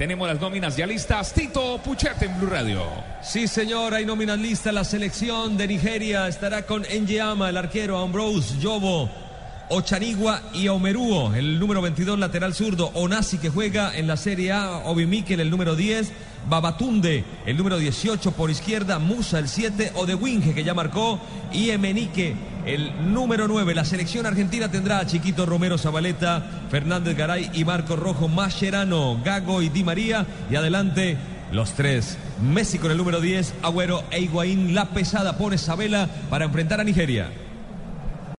Tenemos las nóminas ya listas. Tito Puchete en Blue Radio. Sí, señor, hay nóminas listas. La selección de Nigeria estará con Enyeama, el arquero, Ambrose, Yobo, Ochanigua y Omeruo, el número 22 lateral zurdo, Onasi que juega en la Serie A, Obi Mikel el número 10, Babatunde el número 18 por izquierda, Musa el 7, Odewinge que ya marcó y Emenique el número 9. La selección argentina tendrá a Chiquito Romero Zabaleta, Fernández Garay y Marco Rojo Mascherano, Gago y Di María y adelante los tres. Messi con el número 10, Agüero e Higuaín. La pesada pone Sabela para enfrentar a Nigeria.